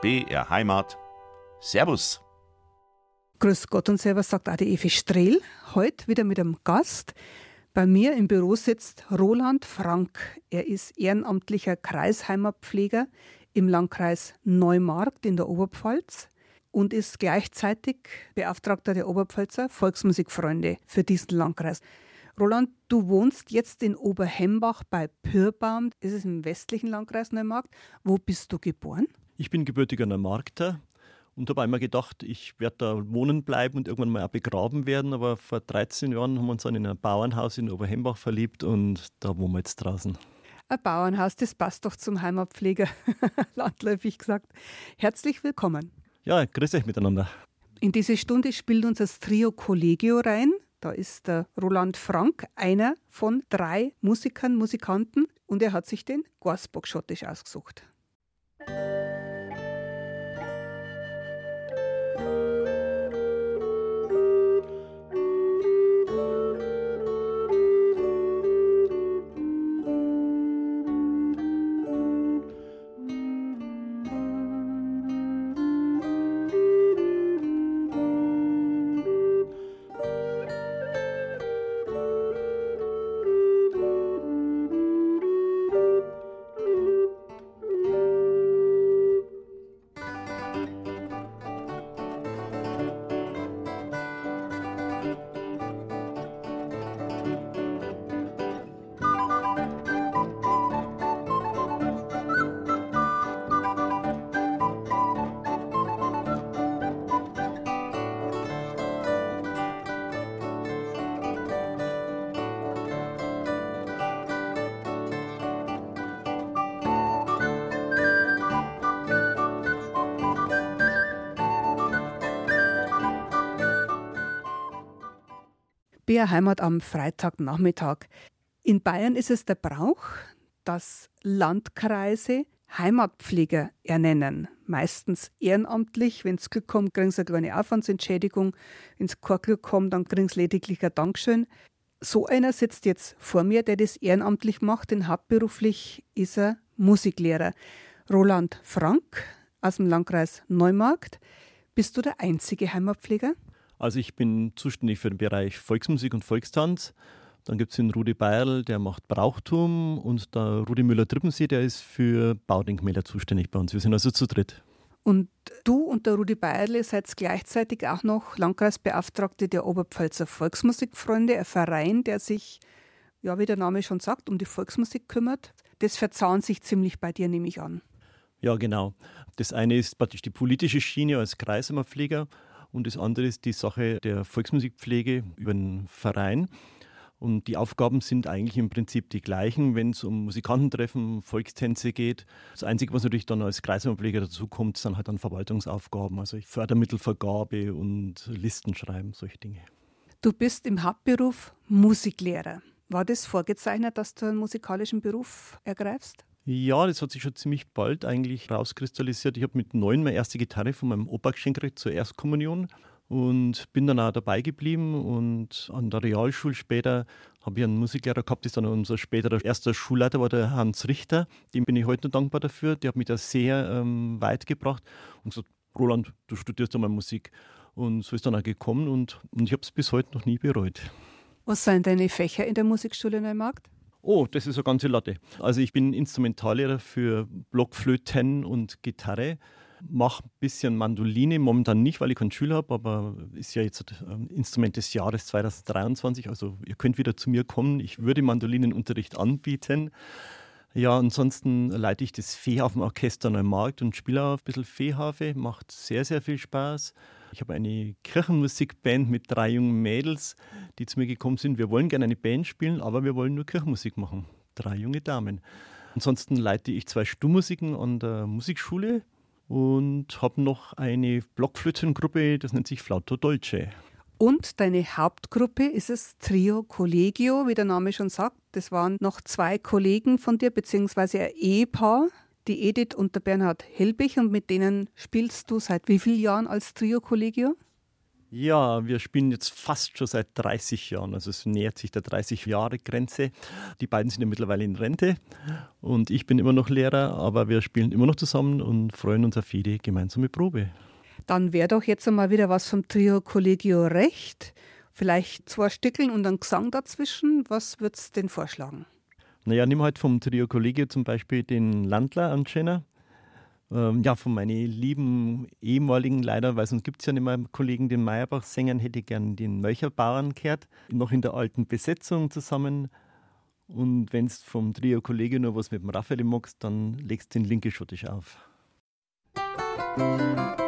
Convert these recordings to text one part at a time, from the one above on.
BR Heimat. Servus. Grüß Gott und Servus, sagt auch die Evi Strehl. Heute wieder mit einem Gast. Bei mir im Büro sitzt Roland Frank. Er ist ehrenamtlicher Kreisheimatpfleger im Landkreis Neumarkt in der Oberpfalz und ist gleichzeitig Beauftragter der Oberpfälzer Volksmusikfreunde für diesen Landkreis. Roland, du wohnst jetzt in Oberhembach bei Pürbaum. Das ist im westlichen Landkreis Neumarkt. Wo bist du geboren? Ich bin gebürtiger Neumarkter und habe einmal gedacht, ich werde da wohnen bleiben und irgendwann mal auch begraben werden. Aber vor 13 Jahren haben wir uns dann in ein Bauernhaus in Oberhembach verliebt und da wohnen wir jetzt draußen. Ein Bauernhaus, das passt doch zum Heimatpfleger, landläufig gesagt. Herzlich willkommen. Ja, grüß euch miteinander. In diese Stunde spielt uns das Trio Collegio rein. Da ist der Roland Frank, einer von drei Musikern, Musikanten, und er hat sich den Gorsbock schottisch ausgesucht. BR Heimat am Freitagnachmittag. In Bayern ist es der Brauch, dass Landkreise Heimatpfleger ernennen. Meistens ehrenamtlich. Wenn es Glück kommt, kriegen sie eine kleine Aufwandsentschädigung. Wenn es kein Glück kommt, dann kriegen sie lediglich ein Dankeschön. So einer sitzt jetzt vor mir, der das ehrenamtlich macht, denn hauptberuflich ist er Musiklehrer. Roland Frank aus dem Landkreis Neumarkt. Bist du der einzige Heimatpfleger? Also ich bin zuständig für den Bereich Volksmusik und Volkstanz. Dann gibt es den Rudi Beierl, der macht Brauchtum und der Rudi Müller-Trippensee, der ist für Baudenkmäler zuständig bei uns. Wir sind also zu dritt. Und du und der Rudi Beierle seid gleichzeitig auch noch Landkreisbeauftragte der Oberpfälzer Volksmusikfreunde, ein Verein, der sich, ja, wie der Name schon sagt, um die Volksmusik kümmert. Das verzahnt sich ziemlich bei dir, nehme ich an. Ja, genau. Das eine ist praktisch die politische Schiene als Kreisammerpfleger und das andere ist die Sache der Volksmusikpflege über den Verein. Und die Aufgaben sind eigentlich im Prinzip die gleichen, wenn es um Musikantentreffen, Volkstänze geht. Das Einzige, was natürlich dann als Kreisamtpfleger dazukommt, sind halt dann Verwaltungsaufgaben, also Fördermittelvergabe und Listenschreiben, solche Dinge. Du bist im Hauptberuf Musiklehrer. War das vorgezeichnet, dass du einen musikalischen Beruf ergreifst? Ja, das hat sich schon ziemlich bald eigentlich rauskristallisiert. Ich habe mit neun meine erste Gitarre von meinem Opa geschenkt zur Erstkommunion und bin dann auch dabei geblieben. Und an der Realschule später habe ich einen Musiklehrer gehabt, das ist dann unser späterer erster Schulleiter war der Hans Richter. Dem bin ich heute noch dankbar dafür. Der hat mich da sehr ähm, weit gebracht und gesagt, Roland, du studierst einmal Musik. Und so ist dann auch gekommen und, und ich habe es bis heute noch nie bereut. Was sind deine Fächer in der Musikschule Neumarkt? Oh, das ist eine ganze Latte. Also ich bin Instrumentallehrer für Blockflöten und Gitarre. Mache ein bisschen Mandoline, momentan nicht, weil ich keinen Schüler habe, aber ist ja jetzt ein Instrument des Jahres 2023. Also ihr könnt wieder zu mir kommen. Ich würde Mandolinenunterricht anbieten. Ja, ansonsten leite ich das Feehafenorchester Neumarkt und spiele auch ein bisschen Feehafe. Macht sehr, sehr viel Spaß. Ich habe eine Kirchenmusikband mit drei jungen Mädels, die zu mir gekommen sind. Wir wollen gerne eine Band spielen, aber wir wollen nur Kirchenmusik machen. Drei junge Damen. Ansonsten leite ich zwei Stummmusiken an der Musikschule und habe noch eine Blockflötengruppe, das nennt sich Flauto Dolce. Und deine Hauptgruppe ist es Trio Collegio, wie der Name schon sagt. Das waren noch zwei Kollegen von dir, beziehungsweise ein Ehepaar, die Edith und der Bernhard Helbig. Und mit denen spielst du seit wie vielen Jahren als Trio Collegio? Ja, wir spielen jetzt fast schon seit 30 Jahren. Also es nähert sich der 30-Jahre-Grenze. Die beiden sind ja mittlerweile in Rente und ich bin immer noch Lehrer, aber wir spielen immer noch zusammen und freuen uns auf jede gemeinsame Probe. Dann wäre doch jetzt einmal wieder was vom Trio Collegio Recht. Vielleicht zwei Stückeln und ein Gesang dazwischen. Was würdest du denn vorschlagen? Naja, nimm halt vom Trio Collegio zum Beispiel den Landler anscheinend. Ähm, ja, von meinen lieben ehemaligen leider, weil sonst gibt es ja nicht mehr Kollegen, den Meyerbach-Sängern, hätte ich gern den Mölcherbauern gehört. Noch in der alten Besetzung zusammen. Und wenn es vom Trio Kollege nur was mit dem Raphael magst, dann legst du den linke Schottisch auf. Musik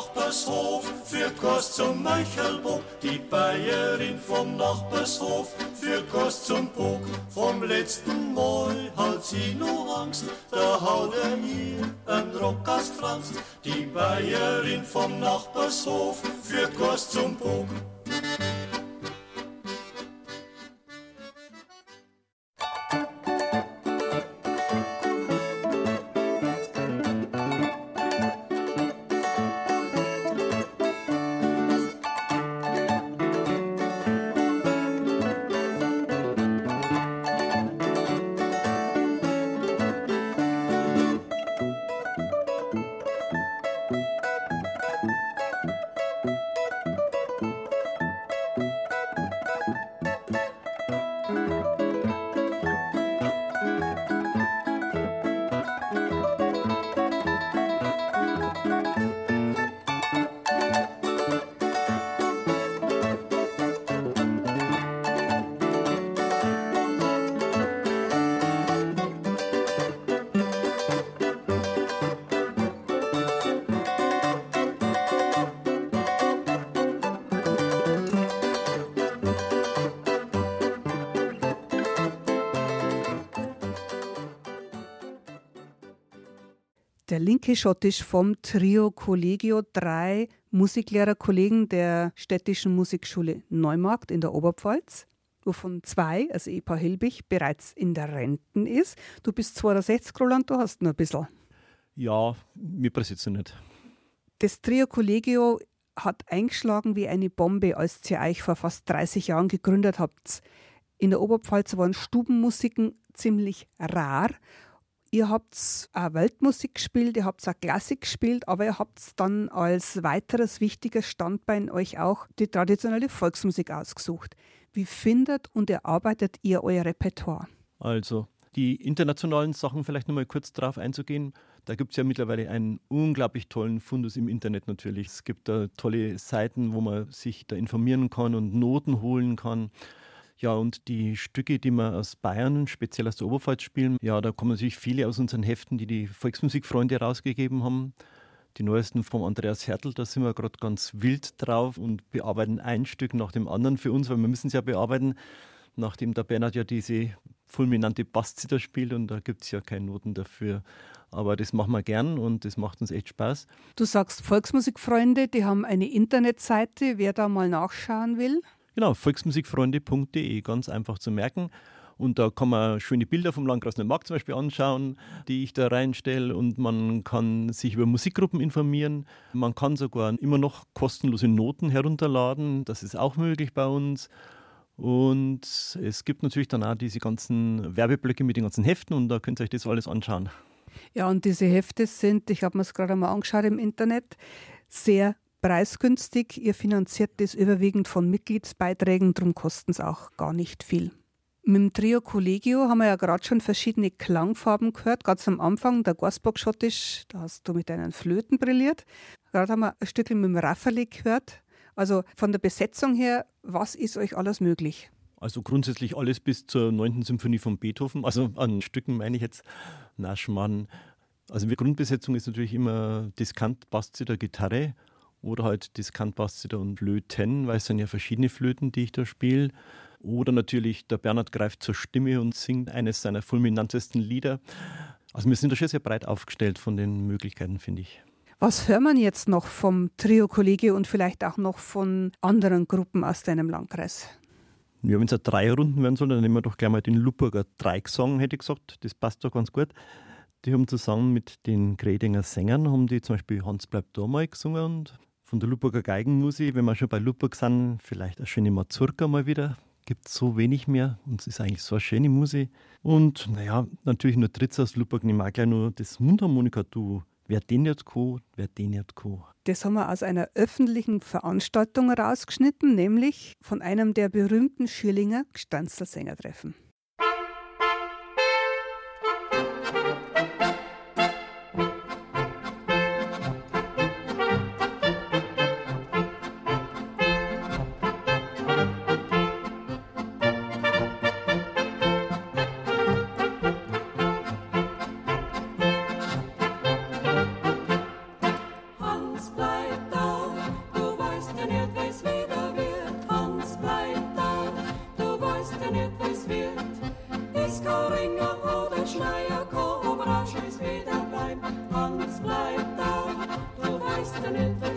Nachbarshof führt Kost zum Meuchelbock. Die Bayerin vom Nachbarshof führt Kost zum Bock. Vom letzten Mal hat sie nur Angst, da haut er ihr ein Rock aus Franz. Die Bayerin vom Nachbarshof führt Kost zum Bock. Der linke Schottisch vom Trio Collegio, drei Musiklehrerkollegen der Städtischen Musikschule Neumarkt in der Oberpfalz, wovon zwei, also Epa Hilbig, bereits in der Renten ist. Du bist 62, Roland, du hast noch ein bisschen. Ja, mir passiert nicht. Das Trio Collegio hat eingeschlagen wie eine Bombe, als ihr euch vor fast 30 Jahren gegründet habt. In der Oberpfalz waren Stubenmusiken ziemlich rar Ihr habt auch Weltmusik gespielt, ihr habt auch Klassik gespielt, aber ihr habt dann als weiteres wichtiges Standbein euch auch die traditionelle Volksmusik ausgesucht. Wie findet und erarbeitet ihr euer Repertoire? Also, die internationalen Sachen vielleicht nochmal kurz drauf einzugehen. Da gibt es ja mittlerweile einen unglaublich tollen Fundus im Internet natürlich. Es gibt da tolle Seiten, wo man sich da informieren kann und Noten holen kann. Ja, und die Stücke, die wir aus Bayern, speziell aus der Oberpfalz spielen, ja, da kommen natürlich viele aus unseren Heften, die die Volksmusikfreunde rausgegeben haben. Die neuesten vom Andreas Hertel, da sind wir gerade ganz wild drauf und bearbeiten ein Stück nach dem anderen für uns, weil wir müssen es ja bearbeiten, nachdem der Bernhard ja diese fulminante Basszither spielt und da gibt es ja keine Noten dafür. Aber das machen wir gern und das macht uns echt Spaß. Du sagst Volksmusikfreunde, die haben eine Internetseite, wer da mal nachschauen will. Genau, volksmusikfreunde.de, ganz einfach zu merken. Und da kann man schöne Bilder vom Landkreis Neumarkt zum Beispiel anschauen, die ich da reinstelle. Und man kann sich über Musikgruppen informieren. Man kann sogar immer noch kostenlose Noten herunterladen. Das ist auch möglich bei uns. Und es gibt natürlich dann auch diese ganzen Werbeblöcke mit den ganzen Heften und da könnt ihr euch das alles anschauen. Ja, und diese Hefte sind, ich habe mir es gerade mal angeschaut im Internet, sehr preisgünstig. Ihr finanziert das überwiegend von Mitgliedsbeiträgen, darum kosten es auch gar nicht viel. Mit dem Trio Collegio haben wir ja gerade schon verschiedene Klangfarben gehört. Ganz am Anfang, der Gorsbock-Schottisch, da hast du mit deinen Flöten brilliert. Gerade haben wir ein Stückchen mit dem Raffaele gehört. Also von der Besetzung her, was ist euch alles möglich? Also grundsätzlich alles bis zur 9. Symphonie von Beethoven, also an Stücken meine ich jetzt Naschmann. Also die Grundbesetzung ist natürlich immer Diskant, Basszither, Gitarre oder halt Diskant, Basszither und Flöten, weil es sind ja verschiedene Flöten, die ich da spiele. Oder natürlich der Bernhard greift zur Stimme und singt eines seiner fulminantesten Lieder. Also wir sind da schon sehr breit aufgestellt von den Möglichkeiten, finde ich. Was hört man jetzt noch vom Trio Kollege und vielleicht auch noch von anderen Gruppen aus deinem Landkreis? Ja, wenn es drei Runden werden soll, dann nehmen wir doch gleich mal den Lupburger Dreigesang, hätte ich gesagt. Das passt doch ganz gut. Die haben zusammen mit den Gredinger Sängern, haben die zum Beispiel Hans bleibt da mal gesungen und von der Lupburger Geigenmusik, wenn wir schon bei Lupburg sind, vielleicht eine schöne Mazurka mal wieder. Gibt so wenig mehr und es ist eigentlich so eine schöne Musik. Und naja, natürlich nur Dritz aus Lupburg, nehmen wir gleich nur das Mundharmonika-Duo. Wer den jetzt co, wer den jetzt co. Das haben wir aus einer öffentlichen Veranstaltung rausgeschnitten, nämlich von einem der berühmten Schirlinger Gstanzler-Sängertreffen. lost in it.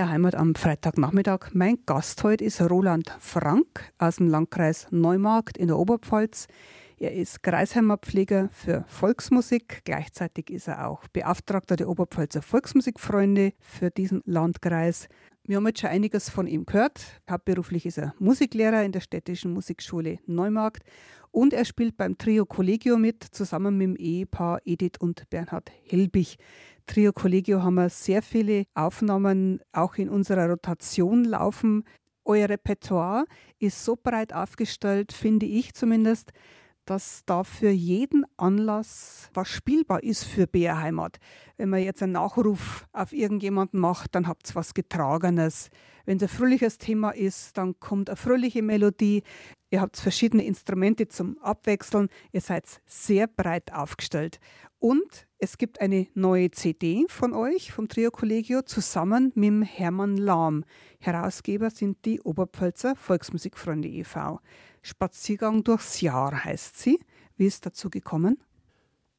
BR Heimat am Freitagnachmittag. Mein Gast heute ist Roland Frank aus dem Landkreis Neumarkt in der Oberpfalz. Er ist Kreisheimatpfleger für Volksmusik. Gleichzeitig ist er auch Beauftragter der Oberpfalzer Volksmusikfreunde für diesen Landkreis. Wir haben jetzt schon einiges von ihm gehört. Hauptberuflich ist er Musiklehrer in der städtischen Musikschule Neumarkt und er spielt beim Trio Collegio mit, zusammen mit dem Ehepaar Edith und Bernhard Helbig. Trio Collegio haben wir sehr viele Aufnahmen auch in unserer Rotation laufen. Euer Repertoire ist so breit aufgestellt, finde ich zumindest, dass da für jeden Anlass was spielbar ist für Bärheimat. Wenn man jetzt einen Nachruf auf irgendjemanden macht, dann habt ihr was Getragenes. Wenn es ein fröhliches Thema ist, dann kommt eine fröhliche Melodie. Ihr habt verschiedene Instrumente zum Abwechseln. Ihr seid sehr breit aufgestellt. Und es gibt eine neue CD von euch, vom Trio Collegio, zusammen mit Hermann Lahm. Herausgeber sind die Oberpfälzer Volksmusikfreunde e.V. Spaziergang durchs Jahr heißt sie. Wie ist dazu gekommen?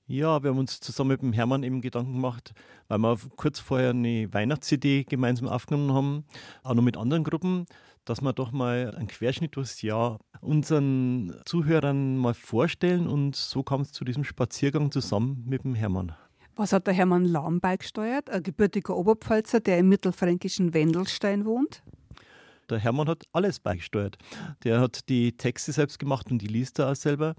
Ja, wir haben uns zusammen mit dem Hermann eben Gedanken gemacht, weil wir kurz vorher eine Weihnachts-CD gemeinsam aufgenommen haben, auch noch mit anderen Gruppen, dass wir doch mal einen Querschnitt durchs Jahr unseren Zuhörern mal vorstellen und so kam es zu diesem Spaziergang zusammen mit dem Hermann. Was hat der Hermann Lahm beigesteuert, ein gebürtiger Oberpfälzer, der im mittelfränkischen Wendelstein wohnt? Der Hermann hat alles beigesteuert. Der hat die Texte selbst gemacht und die liest er auch selber.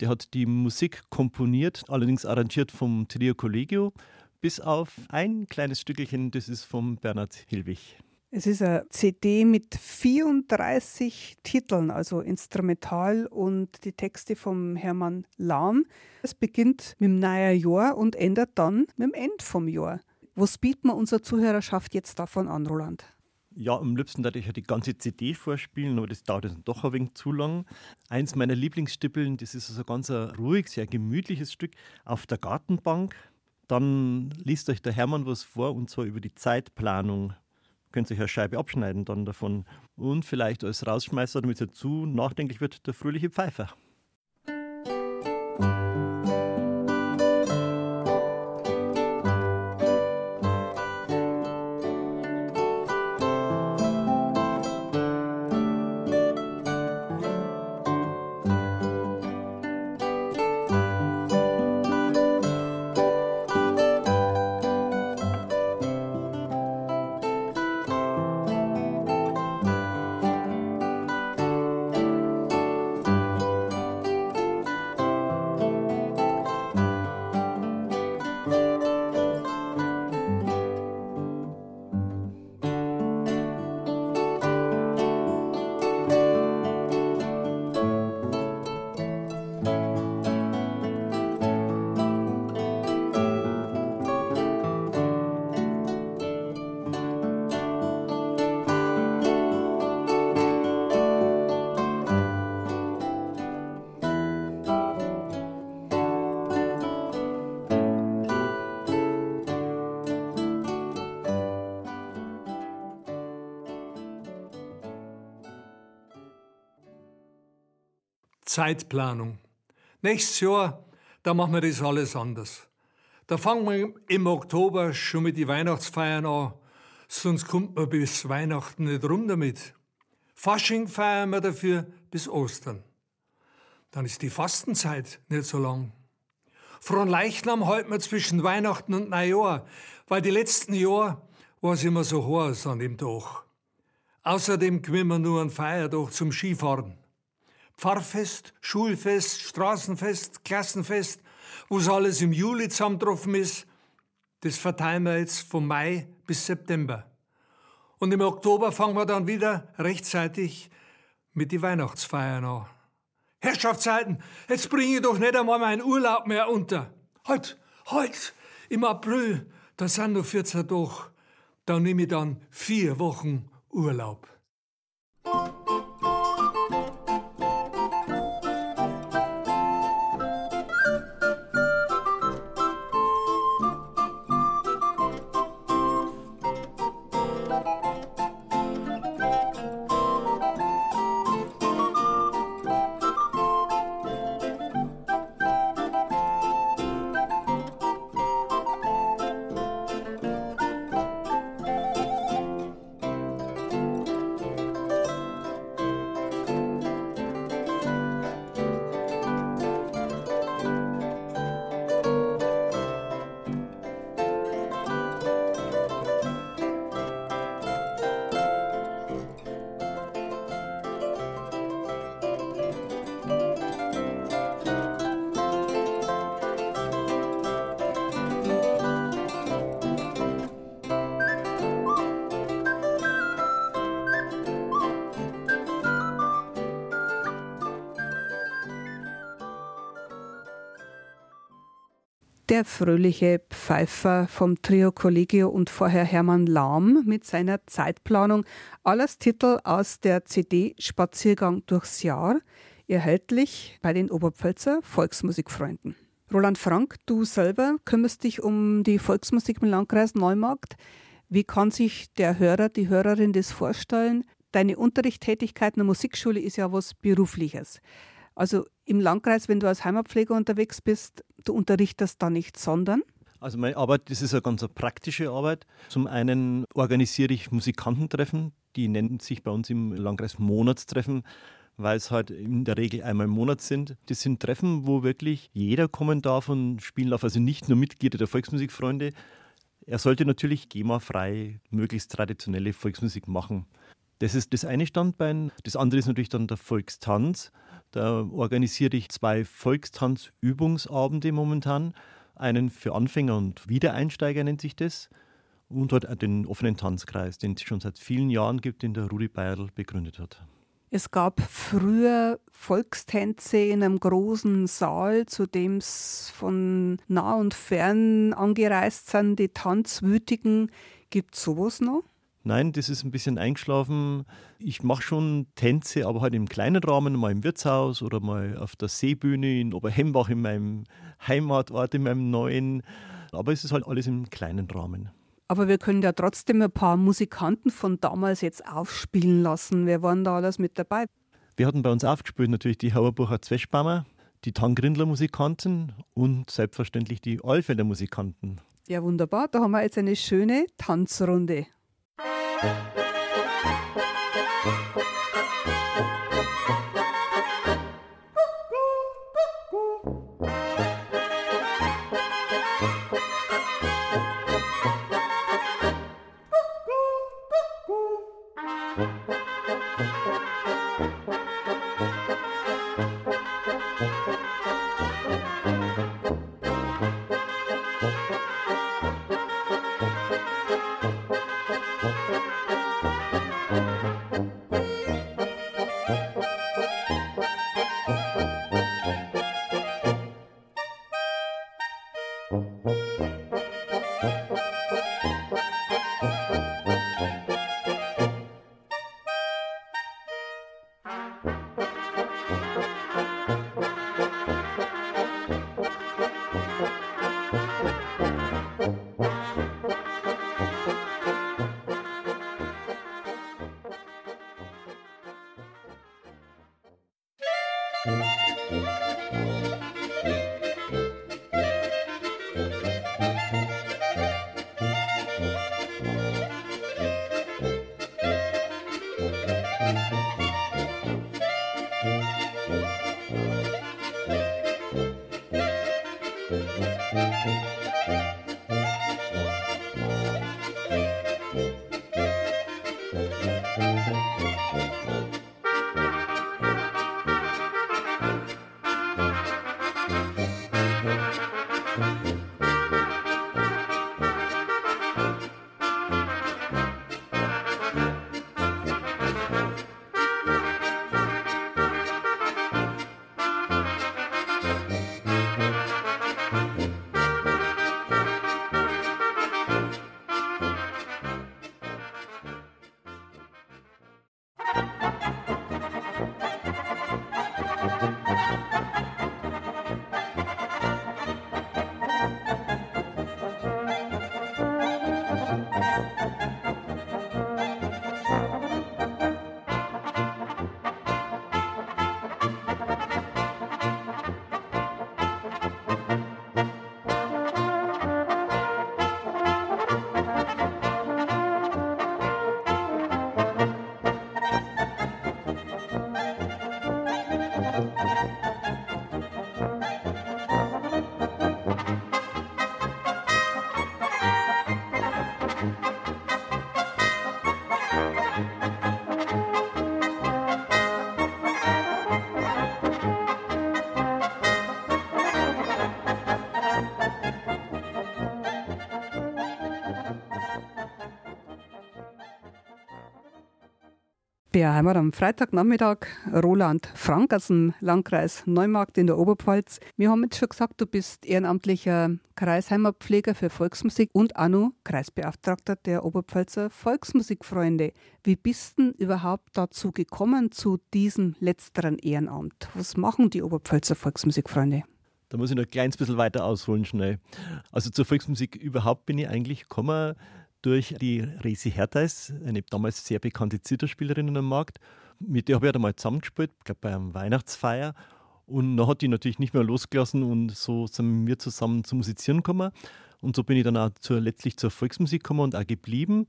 Der hat die Musik komponiert, allerdings arrangiert vom Trio Collegio, bis auf ein kleines Stückchen, das ist vom Bernhard Hilwig. Es ist eine CD mit 34 Titeln, also instrumental und die Texte vom Hermann Lahm. Es beginnt mit dem neuen Jahr und endet dann mit dem Ende vom Jahr. Was bieten wir unserer Zuhörerschaft jetzt davon an, Roland? Ja, am liebsten würde ich ja die ganze CD vorspielen, aber das dauert dann doch ein wenig zu lang. Eins meiner Lieblingsstippeln, das ist also ganz ein ruhig, sehr gemütliches Stück auf der Gartenbank. Dann liest euch der Hermann was vor und zwar über die Zeitplanung. Könnt ihr euch eine Scheibe abschneiden dann davon. Und vielleicht als Rausschmeißer, damit es zu nachdenklich wird, der fröhliche Pfeifer. Zeitplanung. Nächstes Jahr, da machen wir das alles anders. Da fangen wir im Oktober schon mit den Weihnachtsfeiern an, sonst kommt man bis Weihnachten nicht rum damit. Fasching feiern wir dafür bis Ostern. Dann ist die Fastenzeit nicht so lang. Frohen Leichnam halten wir zwischen Weihnachten und Neujahr, weil die letzten Jahre war es immer so heiß an dem Tag. Außerdem können wir nur einen Feiertag zum Skifahren. Pfarrfest, Schulfest, Straßenfest, Klassenfest, wo es alles im Juli zusammengetroffen ist, das verteilen wir jetzt vom Mai bis September. Und im Oktober fangen wir dann wieder rechtzeitig mit die Weihnachtsfeiern an. Herrschaftszeiten, jetzt bringe ich doch nicht einmal meinen Urlaub mehr unter. Halt, halt, im April, da sind noch 14 Tage. Da nehme ich dann vier Wochen Urlaub. Der fröhliche Pfeifer vom Trio Collegio und vorher Hermann Lahm mit seiner Zeitplanung. Alles Titel aus der CD Spaziergang durchs Jahr, erhältlich bei den Oberpfälzer Volksmusikfreunden. Roland Frank, du selber kümmerst dich um die Volksmusik im Landkreis Neumarkt. Wie kann sich der Hörer, die Hörerin das vorstellen? Deine Unterrichttätigkeit in der Musikschule ist ja was Berufliches. Also im Landkreis, wenn du als Heimatpfleger unterwegs bist, du unterrichtest da nicht, sondern? Also meine Arbeit, das ist eine ganz praktische Arbeit. Zum einen organisiere ich Musikantentreffen, die nennen sich bei uns im Landkreis Monatstreffen, weil es halt in der Regel einmal im Monat sind. Das sind Treffen, wo wirklich jeder kommen darf und spielen darf, also nicht nur Mitglieder der Volksmusikfreunde. Er sollte natürlich GEMA-frei möglichst traditionelle Volksmusik machen. Das ist das eine Standbein. Das andere ist natürlich dann der Volkstanz. Da organisiere ich zwei Volkstanzübungsabende momentan. Einen für Anfänger und Wiedereinsteiger nennt sich das. Und dort den offenen Tanzkreis, den es schon seit vielen Jahren gibt, den der Rudi Bayerl begründet hat. Es gab früher Volkstänze in einem großen Saal, zu dem es von nah und fern angereist sind, die Tanzwütigen. Gibt es sowas noch? Nein, das ist ein bisschen eingeschlafen. Ich mache schon Tänze, aber halt im kleinen Rahmen, mal im Wirtshaus oder mal auf der Seebühne in Oberhembach, in meinem Heimatort, in meinem neuen. Aber es ist halt alles im kleinen Rahmen. Aber wir können ja trotzdem ein paar Musikanten von damals jetzt aufspielen lassen. Wer waren da alles mit dabei? Wir hatten bei uns aufgespielt natürlich die Hauerbucher Zweschbaumer, die Tangrindler Musikanten und selbstverständlich die Alfelder Musikanten. Ja, wunderbar. Da haben wir jetzt eine schöne Tanzrunde. Thank you. Der Heimat am Freitagnachmittag, Roland Frank aus dem Landkreis Neumarkt in der Oberpfalz. Wir haben jetzt schon gesagt, du bist ehrenamtlicher Kreisheimatpfleger für Volksmusik und noch Kreisbeauftragter der Oberpfälzer Volksmusikfreunde. Wie bist du überhaupt dazu gekommen, zu diesem letzteren Ehrenamt? Was machen die Oberpfälzer Volksmusikfreunde? Da muss ich noch ein kleines bisschen weiter ausholen schnell. Also zur Volksmusik überhaupt bin ich eigentlich gekommen durch die Resi Hertheis, eine damals sehr bekannte Zitterspielerin am Markt. Mit der habe ich einmal zusammengespielt, ich glaube bei einem Weihnachtsfeier. Und dann hat die natürlich nicht mehr losgelassen und so sind wir zusammen zu musizieren gekommen. Und so bin ich dann auch zur, letztlich zur Volksmusik gekommen und auch geblieben.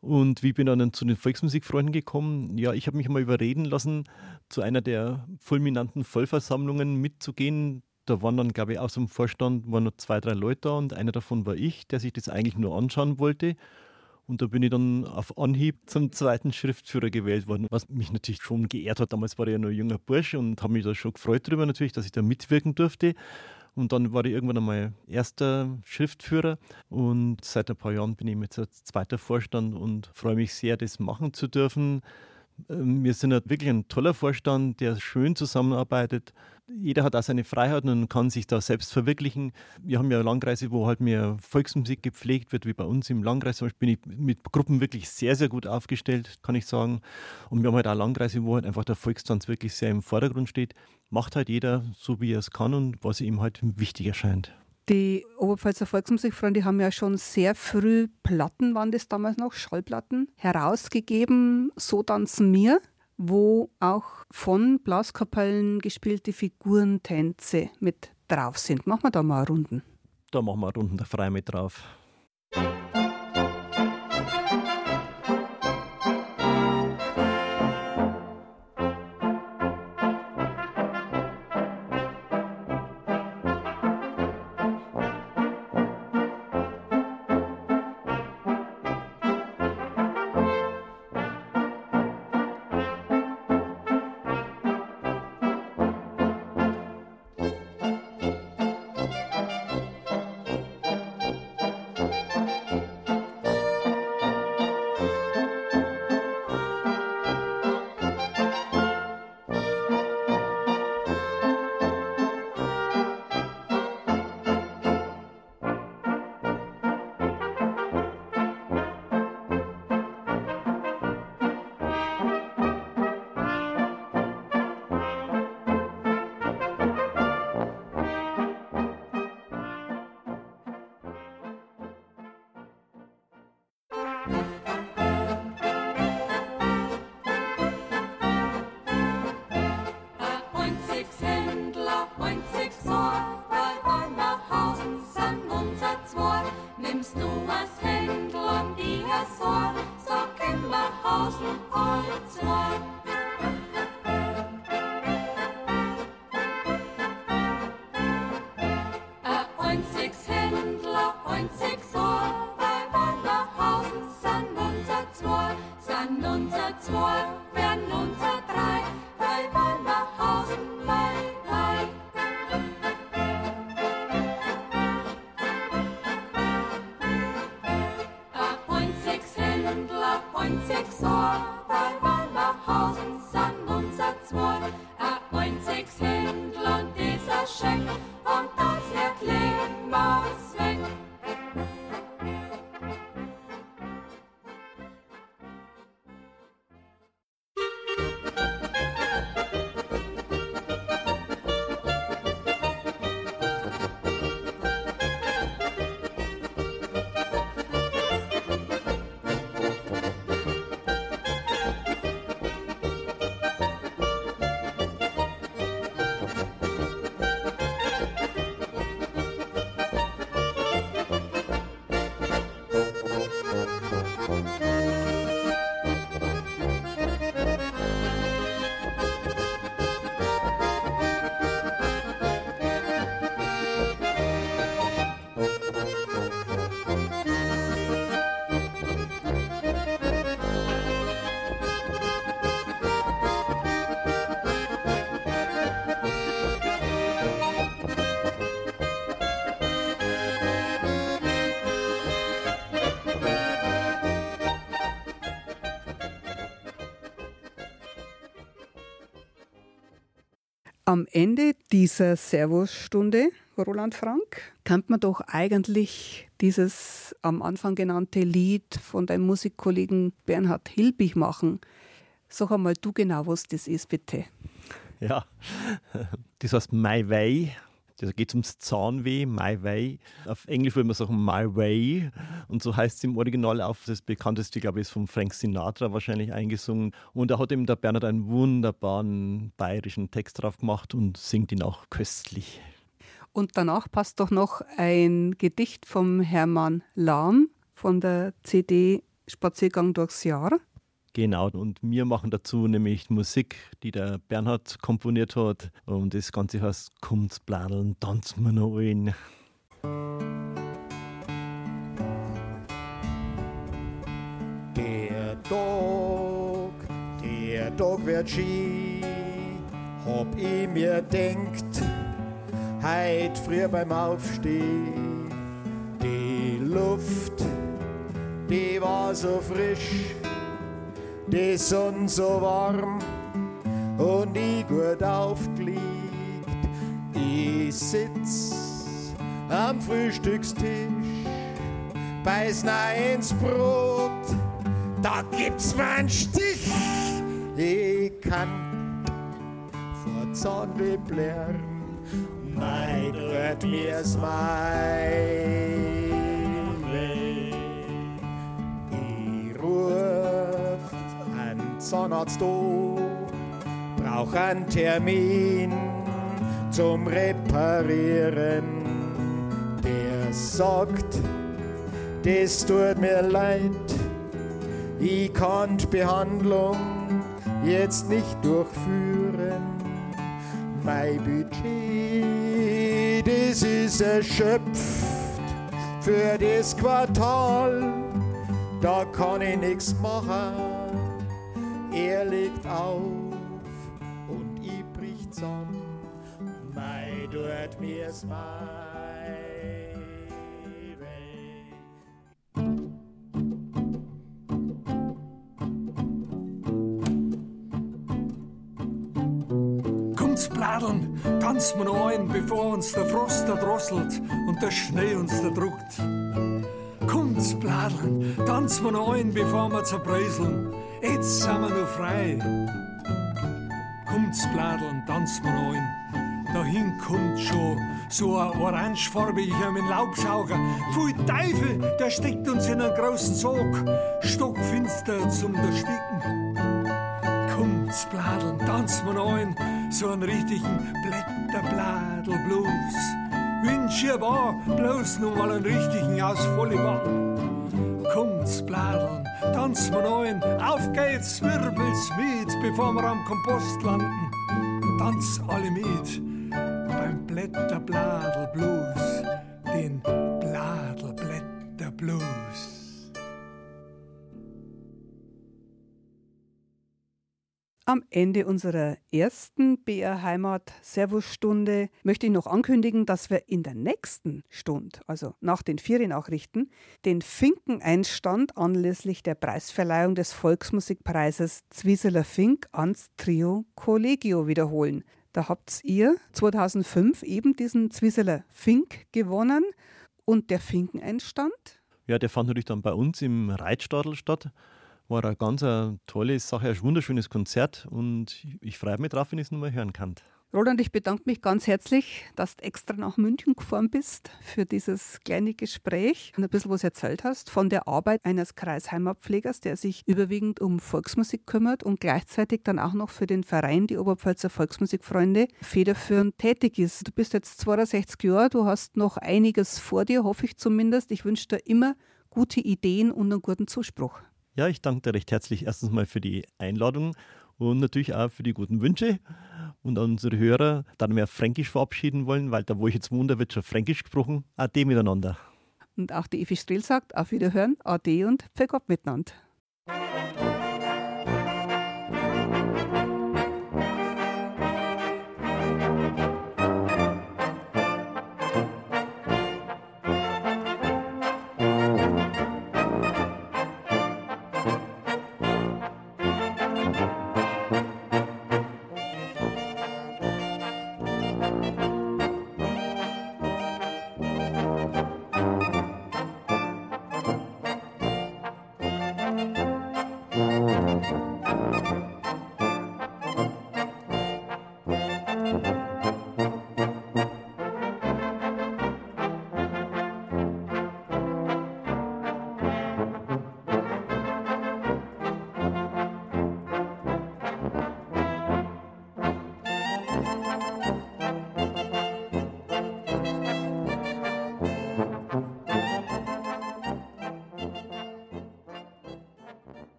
Und wie bin ich dann zu den Volksmusikfreunden gekommen? Ja, ich habe mich mal überreden lassen, zu einer der fulminanten Vollversammlungen mitzugehen da waren dann, glaube ich, aus dem Vorstand waren noch zwei, drei Leute da und einer davon war ich, der sich das eigentlich nur anschauen wollte. Und da bin ich dann auf Anhieb zum zweiten Schriftführer gewählt worden, was mich natürlich schon geehrt hat. Damals war ich ja noch ein junger Bursch und habe mich da schon gefreut darüber natürlich, dass ich da mitwirken durfte. Und dann war ich irgendwann einmal erster Schriftführer und seit ein paar Jahren bin ich jetzt als zweiter Vorstand und freue mich sehr, das machen zu dürfen. Ähm, wir sind wirklich ein toller Vorstand, der schön zusammenarbeitet. Jeder hat auch seine Freiheiten und kann sich da selbst verwirklichen. Wir haben ja Landkreise, wo halt mehr Volksmusik gepflegt wird, wie bei uns im Landkreis. Zum Beispiel bin ich mit Gruppen wirklich sehr, sehr gut aufgestellt, kann ich sagen. Und wir haben halt auch Landkreise, wo halt einfach der Volkstanz wirklich sehr im Vordergrund steht. Macht halt jeder so, wie er es kann und was ihm halt wichtig erscheint. Die Oberpfälzer Volksmusikfreunde haben ja schon sehr früh Platten, waren das damals noch, Schallplatten, herausgegeben, So tanzen mir, wo auch von Blaskapellen gespielte Figurentänze mit drauf sind. Machen wir da mal Runden. Da machen wir Runden, frei mit drauf. Am Ende dieser Servusstunde, Roland Frank, kann man doch eigentlich dieses am Anfang genannte Lied von deinem Musikkollegen Bernhard Hilbig machen. Sag einmal du genau, was das ist, bitte. Ja, das heißt My Way. Da geht es ums Zahnweh, My Way. Auf Englisch würde man sagen My Way. Und so heißt es im Original auf. Das bekannteste, glaube ich, ist von Frank Sinatra wahrscheinlich eingesungen. Und da hat eben der Bernhard einen wunderbaren bayerischen Text drauf gemacht und singt ihn auch köstlich. Und danach passt doch noch ein Gedicht vom Hermann Lahm von der CD Spaziergang durchs Jahr. Genau, und wir machen dazu nämlich Musik, die der Bernhard komponiert hat. Und das Ganze heißt Kommt's bladeln, tanzen wir noch ein. Der Tag, der Tag wird schön, hab ich mir denkt, heut früh beim Aufstehen. Die Luft, die war so frisch die Sonne so warm und ich gut aufgelegt. Ich sitz am Frühstückstisch, beiß ins Brot, da gibt's mir einen Stich. Ich kann vor Zahnweh blären, mein hört mir's mein. Zahnarzt do, brauch einen Termin zum Reparieren. Der sagt, das tut mir leid, ich kann die Behandlung jetzt nicht durchführen. Mein Budget, das ist erschöpft für das Quartal, da kann ich nichts machen er legt auf und ich bricht zusammen, mei dort mir's mei Kommt's bladeln, wir noch ein, bevor uns der Frost erdrosselt und der Schnee uns erdruckt. Kommt's bladeln, wir noch ein, bevor wir zerbreiseln jetzt sind wir noch frei. Kommt's bladeln, tanzt man ein. Dahin kommt schon so ein orangefarbiger mit Laubsauger. Pfui Teufel, der steckt uns in einen großen Sog. Stockfinster zum Ersticken. Kommt's bladeln, tanzt man ein. So einen richtigen Blätterbladel-Blues. Wünschbar, bloß noch mal einen richtigen aus volle Kommt's bladeln, tanz wir neun, auf geht's, wirbel's mit, bevor wir am Kompost landen. Tanz alle mit. Beim Blätterbladel Blues, den Bladelblätter Am Ende unserer ersten BR Heimat Servusstunde möchte ich noch ankündigen, dass wir in der nächsten Stunde, also nach den Feriennachrichten, den Finkeneinstand anlässlich der Preisverleihung des Volksmusikpreises Zwieseler Fink ans Trio Collegio wiederholen. Da habt ihr 2005 eben diesen Zwieseler Fink gewonnen und der Finkeneinstand? Ja, der fand natürlich dann bei uns im Reitstadel statt war eine ganz eine tolle Sache, ein wunderschönes Konzert und ich freue mich drauf, wenn ich es nochmal hören kann. Roland, ich bedanke mich ganz herzlich, dass du extra nach München gefahren bist für dieses kleine Gespräch und ein bisschen was erzählt hast von der Arbeit eines Kreisheimatpflegers, der sich überwiegend um Volksmusik kümmert und gleichzeitig dann auch noch für den Verein, die Oberpfälzer Volksmusikfreunde, federführend tätig ist. Du bist jetzt 62 Jahre, du hast noch einiges vor dir, hoffe ich zumindest. Ich wünsche dir immer gute Ideen und einen guten Zuspruch. Ja, ich danke dir recht herzlich erstens mal für die Einladung und natürlich auch für die guten Wünsche. Und an unsere Hörer, da wir Fränkisch verabschieden wollen, weil da, wo ich jetzt wohne, wird schon Fränkisch gesprochen. Ade miteinander. Und auch die Evi Strill sagt, auf Wiederhören, Ade und für Gott miteinander.